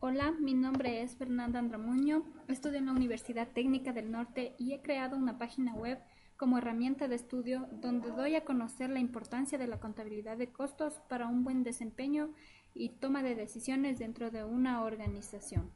Hola, mi nombre es Fernanda Andramuño, estudio en la Universidad Técnica del Norte y he creado una página web como herramienta de estudio donde doy a conocer la importancia de la contabilidad de costos para un buen desempeño y toma de decisiones dentro de una organización.